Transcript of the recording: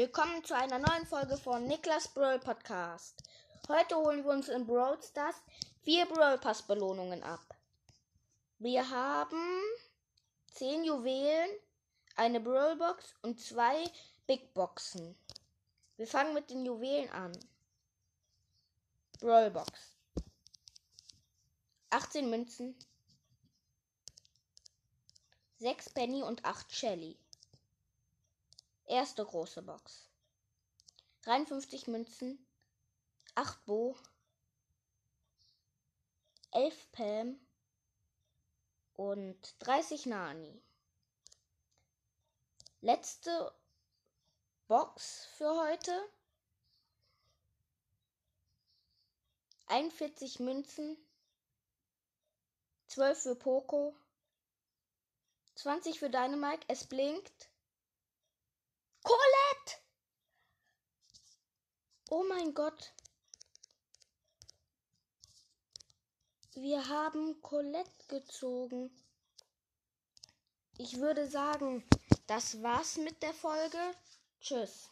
Willkommen zu einer neuen Folge von Niklas Brawl Podcast. Heute holen wir uns in Brawl Stars vier Brawl Pass Belohnungen ab. Wir haben 10 Juwelen, eine Brawl Box und zwei Big Boxen. Wir fangen mit den Juwelen an. Brawl Box. 18 Münzen, 6 Penny und 8 Shelly. Erste große Box. 53 Münzen, 8 Bo, 11 Pam und 30 Nani. Letzte Box für heute. 41 Münzen, 12 für Poco, 20 für Dynamite, es blinkt. Colette! Oh mein Gott. Wir haben Colette gezogen. Ich würde sagen, das war's mit der Folge. Tschüss.